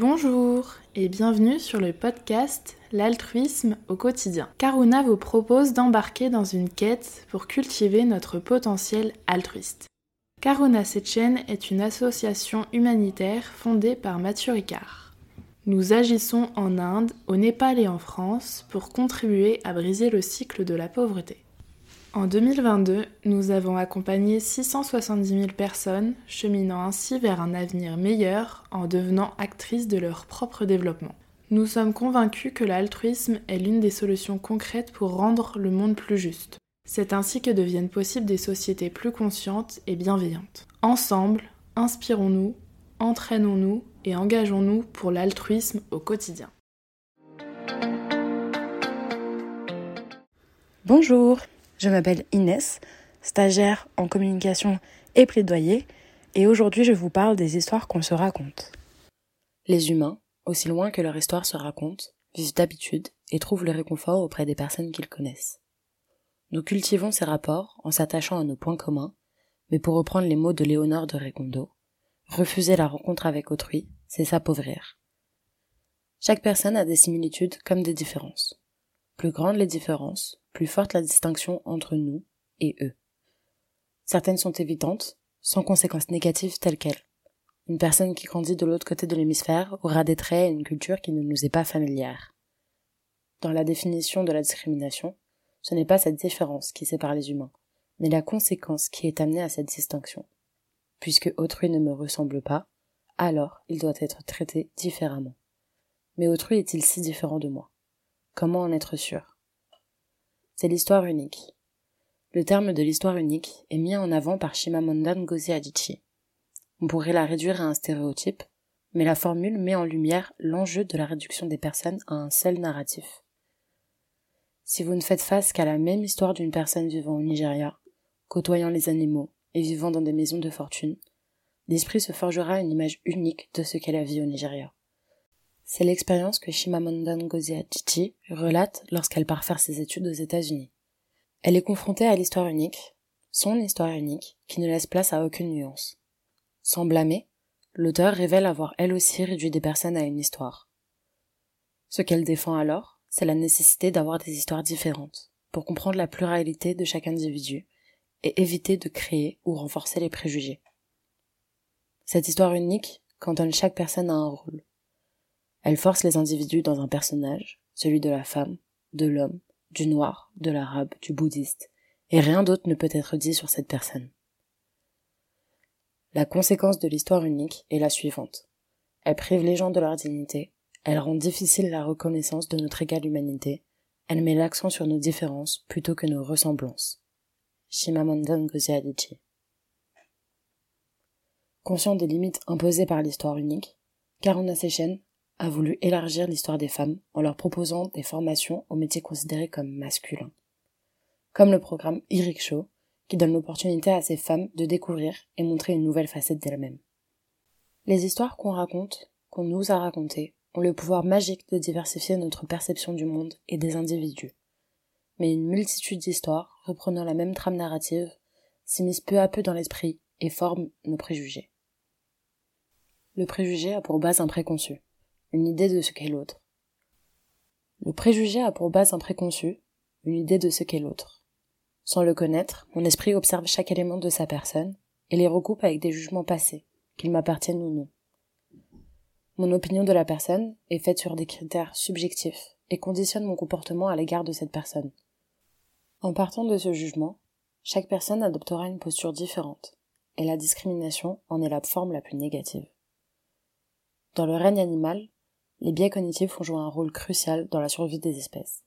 Bonjour et bienvenue sur le podcast L'altruisme au quotidien. Karuna vous propose d'embarquer dans une quête pour cultiver notre potentiel altruiste. Karuna Sechen est une association humanitaire fondée par Mathieu Ricard. Nous agissons en Inde, au Népal et en France pour contribuer à briser le cycle de la pauvreté. En 2022, nous avons accompagné 670 000 personnes, cheminant ainsi vers un avenir meilleur en devenant actrices de leur propre développement. Nous sommes convaincus que l'altruisme est l'une des solutions concrètes pour rendre le monde plus juste. C'est ainsi que deviennent possibles des sociétés plus conscientes et bienveillantes. Ensemble, inspirons-nous, entraînons-nous et engageons-nous pour l'altruisme au quotidien. Bonjour je m'appelle Inès, stagiaire en communication et plaidoyer, et aujourd'hui je vous parle des histoires qu'on se raconte. Les humains, aussi loin que leur histoire se raconte, vivent d'habitude et trouvent le réconfort auprès des personnes qu'ils connaissent. Nous cultivons ces rapports en s'attachant à nos points communs, mais pour reprendre les mots de Léonore de Récondo, refuser la rencontre avec autrui, c'est s'appauvrir. Chaque personne a des similitudes comme des différences. Plus grandes les différences, plus forte la distinction entre nous et eux. Certaines sont évidentes, sans conséquences négatives telles quelles. Une personne qui grandit de l'autre côté de l'hémisphère aura des traits et une culture qui ne nous est pas familière. Dans la définition de la discrimination, ce n'est pas cette différence qui sépare les humains, mais la conséquence qui est amenée à cette distinction. Puisque autrui ne me ressemble pas, alors il doit être traité différemment. Mais autrui est-il si différent de moi? Comment en être sûr? C'est l'histoire unique. Le terme de l'histoire unique est mis en avant par Shimamanda Ngozi Adichie. On pourrait la réduire à un stéréotype, mais la formule met en lumière l'enjeu de la réduction des personnes à un seul narratif. Si vous ne faites face qu'à la même histoire d'une personne vivant au Nigeria, côtoyant les animaux et vivant dans des maisons de fortune, l'esprit se forgera une image unique de ce qu'est la vie au Nigeria. C'est l'expérience que Shimamanda Ngozi relate lorsqu'elle part faire ses études aux États-Unis. Elle est confrontée à l'histoire unique, son histoire unique, qui ne laisse place à aucune nuance. Sans blâmer, l'auteur révèle avoir elle aussi réduit des personnes à une histoire. Ce qu'elle défend alors, c'est la nécessité d'avoir des histoires différentes, pour comprendre la pluralité de chaque individu, et éviter de créer ou renforcer les préjugés. Cette histoire unique cantonne chaque personne à un rôle. Elle force les individus dans un personnage, celui de la femme, de l'homme, du noir, de l'arabe, du bouddhiste, et rien d'autre ne peut être dit sur cette personne. La conséquence de l'histoire unique est la suivante. Elle prive les gens de leur dignité, elle rend difficile la reconnaissance de notre égale humanité, elle met l'accent sur nos différences plutôt que nos ressemblances. Shimamanda Ngozi. Conscient des limites imposées par l'histoire unique, Karuna Sechen a voulu élargir l'histoire des femmes en leur proposant des formations aux métiers considérés comme masculins. Comme le programme Eric Show, qui donne l'opportunité à ces femmes de découvrir et montrer une nouvelle facette d'elles-mêmes. Les histoires qu'on raconte, qu'on nous a racontées, ont le pouvoir magique de diversifier notre perception du monde et des individus. Mais une multitude d'histoires, reprenant la même trame narrative, s'immiscent peu à peu dans l'esprit et forment nos préjugés. Le préjugé a pour base un préconçu une idée de ce qu'est l'autre. Le préjugé a pour base un préconçu, une idée de ce qu'est l'autre. Sans le connaître, mon esprit observe chaque élément de sa personne et les recoupe avec des jugements passés, qu'ils m'appartiennent ou non. Mon opinion de la personne est faite sur des critères subjectifs et conditionne mon comportement à l'égard de cette personne. En partant de ce jugement, chaque personne adoptera une posture différente, et la discrimination en est la forme la plus négative. Dans le règne animal, les biais cognitifs ont joué un rôle crucial dans la survie des espèces.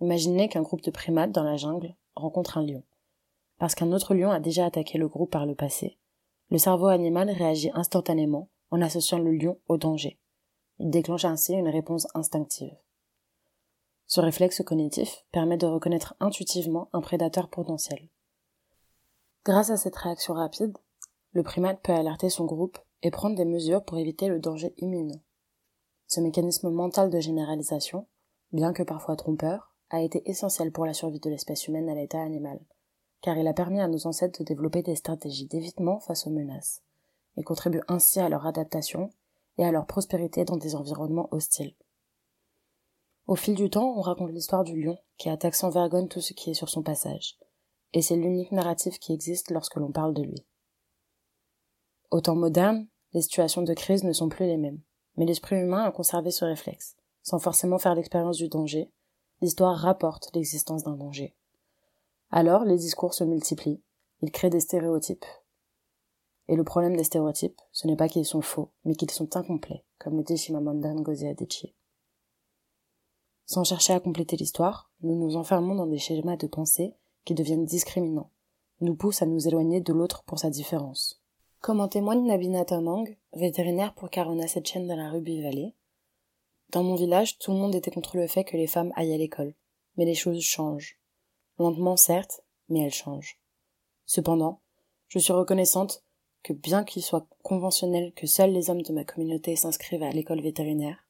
Imaginez qu'un groupe de primates dans la jungle rencontre un lion. Parce qu'un autre lion a déjà attaqué le groupe par le passé, le cerveau animal réagit instantanément en associant le lion au danger. Il déclenche ainsi une réponse instinctive. Ce réflexe cognitif permet de reconnaître intuitivement un prédateur potentiel. Grâce à cette réaction rapide, le primate peut alerter son groupe et prendre des mesures pour éviter le danger imminent. Ce mécanisme mental de généralisation, bien que parfois trompeur, a été essentiel pour la survie de l'espèce humaine à l'état animal, car il a permis à nos ancêtres de développer des stratégies d'évitement face aux menaces, et contribue ainsi à leur adaptation et à leur prospérité dans des environnements hostiles. Au fil du temps, on raconte l'histoire du lion qui attaque sans vergogne tout ce qui est sur son passage, et c'est l'unique narratif qui existe lorsque l'on parle de lui. Au temps moderne, les situations de crise ne sont plus les mêmes, mais l'esprit humain a conservé ce réflexe. Sans forcément faire l'expérience du danger, l'histoire rapporte l'existence d'un danger. Alors, les discours se multiplient, ils créent des stéréotypes. Et le problème des stéréotypes, ce n'est pas qu'ils sont faux, mais qu'ils sont incomplets, comme le dit Shimamanda Ngozi Adichie. Sans chercher à compléter l'histoire, nous nous enfermons dans des schémas de pensée qui deviennent discriminants, nous poussent à nous éloigner de l'autre pour sa différence. Comme en témoigne Nabina Tanang, vétérinaire pour Karona Setchen dans la Ruby Valley, dans mon village, tout le monde était contre le fait que les femmes aillent à l'école. Mais les choses changent. Lentement, certes, mais elles changent. Cependant, je suis reconnaissante que bien qu'il soit conventionnel que seuls les hommes de ma communauté s'inscrivent à l'école vétérinaire,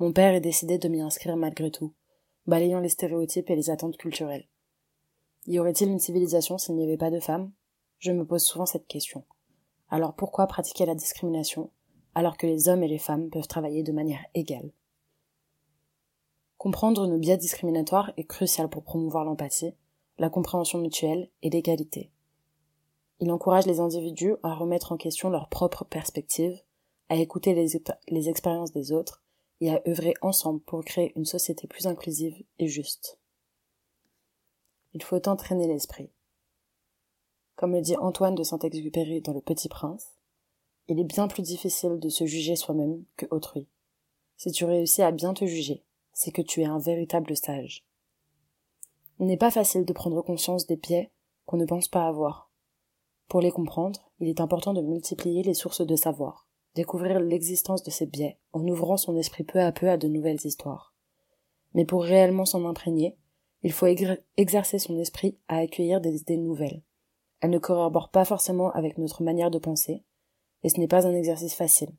mon père est décidé de m'y inscrire malgré tout, balayant les stéréotypes et les attentes culturelles. Y aurait-il une civilisation s'il n'y avait pas de femmes? Je me pose souvent cette question. Alors pourquoi pratiquer la discrimination alors que les hommes et les femmes peuvent travailler de manière égale? Comprendre nos biais discriminatoires est crucial pour promouvoir l'empathie, la compréhension mutuelle et l'égalité. Il encourage les individus à remettre en question leur propre perspective, à écouter les expériences des autres et à œuvrer ensemble pour créer une société plus inclusive et juste. Il faut entraîner l'esprit. Comme le dit Antoine de Saint-Exupéry dans Le Petit Prince, il est bien plus difficile de se juger soi-même que autrui. Si tu réussis à bien te juger, c'est que tu es un véritable sage. Il n'est pas facile de prendre conscience des biais qu'on ne pense pas avoir. Pour les comprendre, il est important de multiplier les sources de savoir découvrir l'existence de ces biais en ouvrant son esprit peu à peu à de nouvelles histoires. Mais pour réellement s'en imprégner, il faut exercer son esprit à accueillir des idées nouvelles. Elles ne corroborent pas forcément avec notre manière de penser, et ce n'est pas un exercice facile.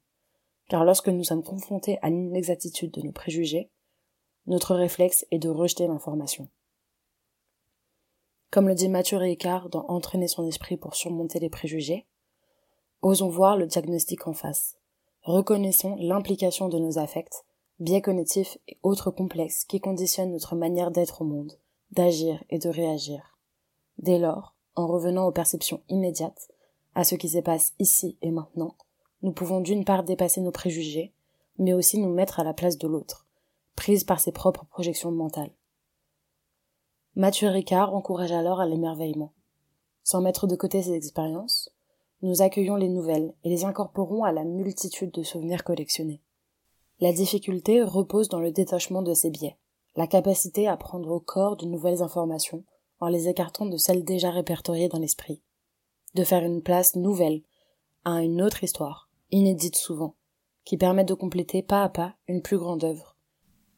Car lorsque nous sommes confrontés à l'inexactitude de nos préjugés, notre réflexe est de rejeter l'information. Comme le dit Mathieu Ricard dans Entraîner son esprit pour surmonter les préjugés, Osons voir le diagnostic en face. Reconnaissons l'implication de nos affects, biais cognitifs et autres complexes qui conditionnent notre manière d'être au monde, d'agir et de réagir. Dès lors, en revenant aux perceptions immédiates, à ce qui se passe ici et maintenant, nous pouvons d'une part dépasser nos préjugés, mais aussi nous mettre à la place de l'autre, prise par ses propres projections mentales. Mathieu Ricard encourage alors à l'émerveillement. Sans mettre de côté ses expériences, nous accueillons les nouvelles et les incorporons à la multitude de souvenirs collectionnés. La difficulté repose dans le détachement de ces biais, la capacité à prendre au corps de nouvelles informations en les écartant de celles déjà répertoriées dans l'esprit, de faire une place nouvelle à une autre histoire, inédite souvent, qui permet de compléter pas à pas une plus grande œuvre.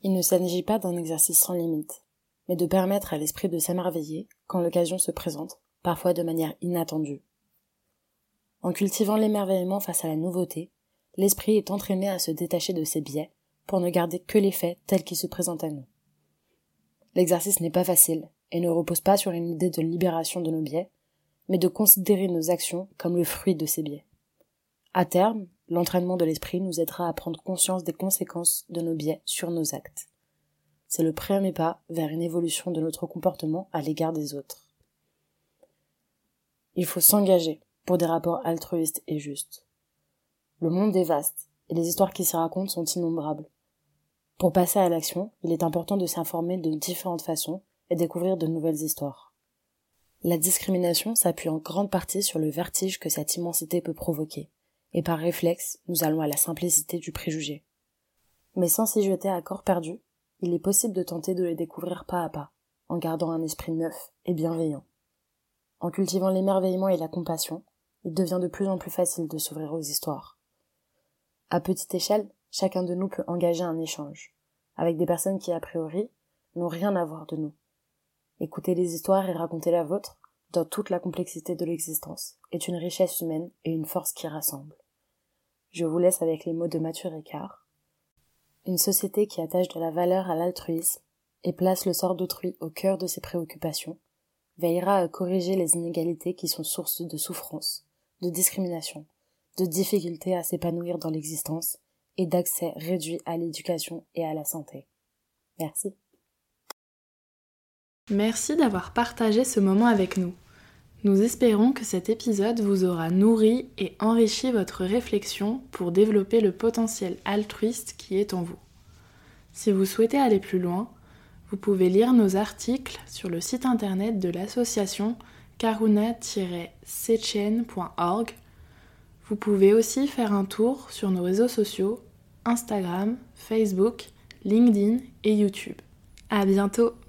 Il ne s'agit pas d'un exercice sans limite, mais de permettre à l'esprit de s'émerveiller quand l'occasion se présente, parfois de manière inattendue. En cultivant l'émerveillement face à la nouveauté, l'esprit est entraîné à se détacher de ses biais pour ne garder que les faits tels qu'ils se présentent à nous. L'exercice n'est pas facile et ne repose pas sur une idée de libération de nos biais, mais de considérer nos actions comme le fruit de ces biais. À terme, l'entraînement de l'esprit nous aidera à prendre conscience des conséquences de nos biais sur nos actes. C'est le premier pas vers une évolution de notre comportement à l'égard des autres. Il faut s'engager pour des rapports altruistes et justes. Le monde est vaste, et les histoires qui s'y racontent sont innombrables. Pour passer à l'action, il est important de s'informer de différentes façons et découvrir de nouvelles histoires. La discrimination s'appuie en grande partie sur le vertige que cette immensité peut provoquer, et par réflexe, nous allons à la simplicité du préjugé. Mais sans s'y jeter à corps perdu, il est possible de tenter de les découvrir pas à pas, en gardant un esprit neuf et bienveillant. En cultivant l'émerveillement et la compassion, il devient de plus en plus facile de s'ouvrir aux histoires. À petite échelle, chacun de nous peut engager un échange, avec des personnes qui, a priori, n'ont rien à voir de nous. Écouter les histoires et raconter la vôtre, dans toute la complexité de l'existence, est une richesse humaine et une force qui rassemble. Je vous laisse avec les mots de Mathieu Ricard. Une société qui attache de la valeur à l'altruisme et place le sort d'autrui au cœur de ses préoccupations, veillera à corriger les inégalités qui sont source de souffrance, de discrimination, de difficulté à s'épanouir dans l'existence et d'accès réduit à l'éducation et à la santé. Merci. Merci d'avoir partagé ce moment avec nous. Nous espérons que cet épisode vous aura nourri et enrichi votre réflexion pour développer le potentiel altruiste qui est en vous. Si vous souhaitez aller plus loin, vous pouvez lire nos articles sur le site internet de l'association karuna-sechen.org. Vous pouvez aussi faire un tour sur nos réseaux sociaux Instagram, Facebook, LinkedIn et YouTube. À bientôt